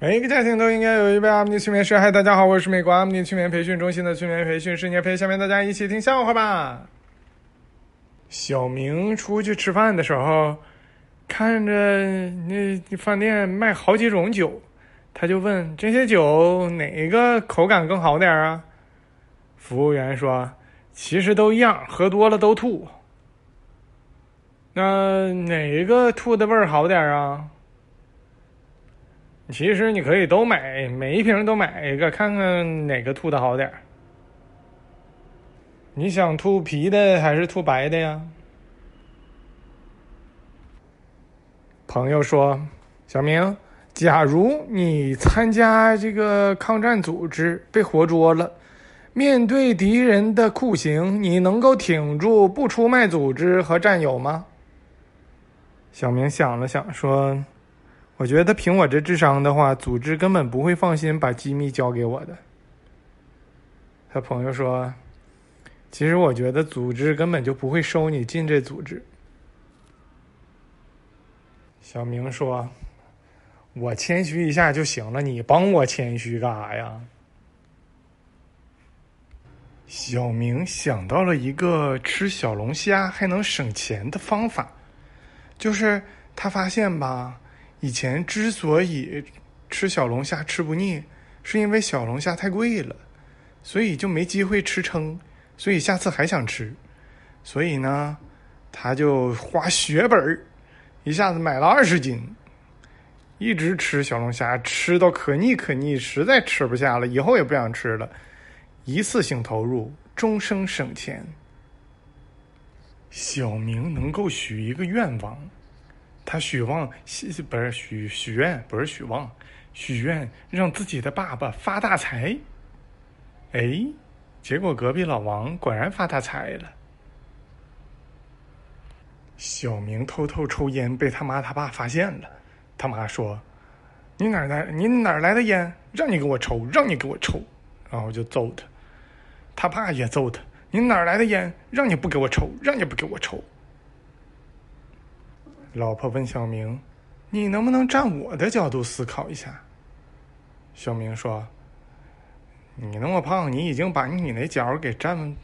每一个家庭都应该有一位阿姆尼催眠师。嗨，大家好，我是美国阿姆尼催眠培训中心的催眠培训师聂飞。下面大家一起听笑话吧。小明出去吃饭的时候，看着那饭店卖好几种酒，他就问这些酒哪个口感更好点啊？服务员说：“其实都一样，喝多了都吐。”那哪一个吐的味儿好点啊？其实你可以都买，每一瓶都买一个，看看哪个吐的好点儿。你想吐啤的还是吐白的呀？朋友说：“小明，假如你参加这个抗战组织被活捉了，面对敌人的酷刑，你能够挺住不出卖组织和战友吗？”小明想了想说。我觉得凭我这智商的话，组织根本不会放心把机密交给我的。他朋友说：“其实我觉得组织根本就不会收你进这组织。”小明说：“我谦虚一下就行了，你帮我谦虚干啥呀？”小明想到了一个吃小龙虾还能省钱的方法，就是他发现吧。以前之所以吃小龙虾吃不腻，是因为小龙虾太贵了，所以就没机会吃撑，所以下次还想吃，所以呢，他就花血本儿，一下子买了二十斤，一直吃小龙虾，吃到可腻可腻，实在吃不下了，以后也不想吃了，一次性投入，终生省钱。小明能够许一个愿望。他许望，不是许许愿，不是许望，许愿让自己的爸爸发大财。哎，结果隔壁老王果然发大财了。小明偷偷抽烟，被他妈他爸发现了。他妈说：“你哪来？你哪来的烟？让你给我抽，让你给我抽。”然后就揍他。他爸也揍他：“你哪来的烟？让你不给我抽，让你不给我抽。”老婆问小明：“你能不能站我的角度思考一下？”小明说：“你那么胖，你已经把你那脚给占，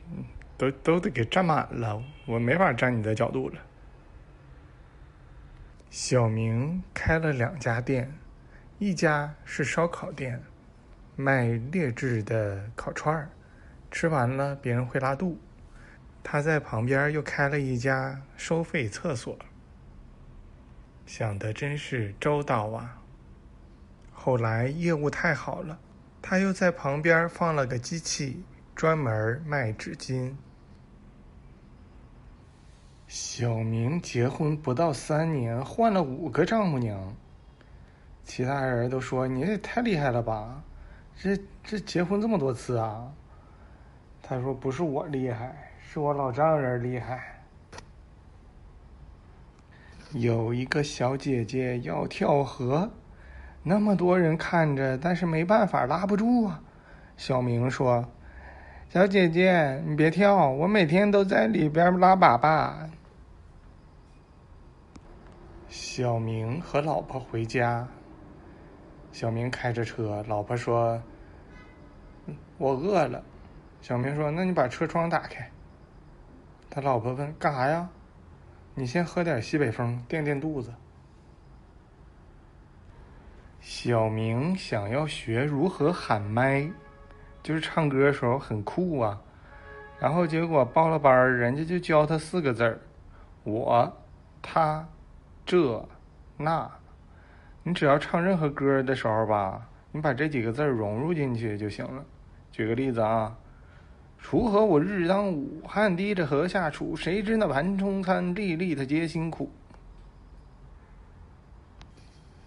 都都得给占满了，我没法站你的角度了。”小明开了两家店，一家是烧烤店，卖劣质的烤串儿，吃完了别人会拉肚。他在旁边又开了一家收费厕所。想的真是周到啊！后来业务太好了，他又在旁边放了个机器，专门卖纸巾。小明结婚不到三年，换了五个丈母娘。其他人都说：“你也太厉害了吧，这这结婚这么多次啊？”他说：“不是我厉害，是我老丈人厉害。”有一个小姐姐要跳河，那么多人看着，但是没办法，拉不住啊。小明说：“小姐姐，你别跳，我每天都在里边拉粑粑。”小明和老婆回家，小明开着车，老婆说：“我饿了。”小明说：“那你把车窗打开。”他老婆问：“干啥呀？”你先喝点西北风垫垫肚子。小明想要学如何喊麦，就是唱歌的时候很酷啊。然后结果报了班人家就教他四个字儿：我、他、这、那。你只要唱任何歌的时候吧，你把这几个字融入进去就行了。举个例子啊。锄禾我日当午，汗滴着禾下土。谁知那盘中餐，粒粒它皆辛苦。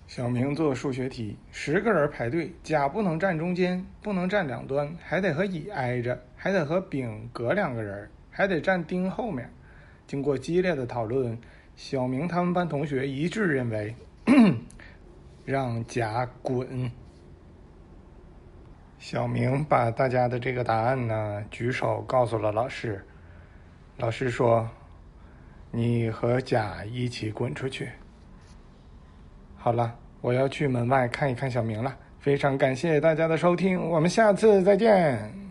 小明做数学题：十个人排队，甲不能站中间，不能站两端，还得和乙挨着，还得和丙隔两个人，还得站丁后面。经过激烈的讨论，小明他们班同学一致认为，让甲滚。小明把大家的这个答案呢举手告诉了老师，老师说：“你和甲一起滚出去。”好了，我要去门外看一看小明了。非常感谢大家的收听，我们下次再见。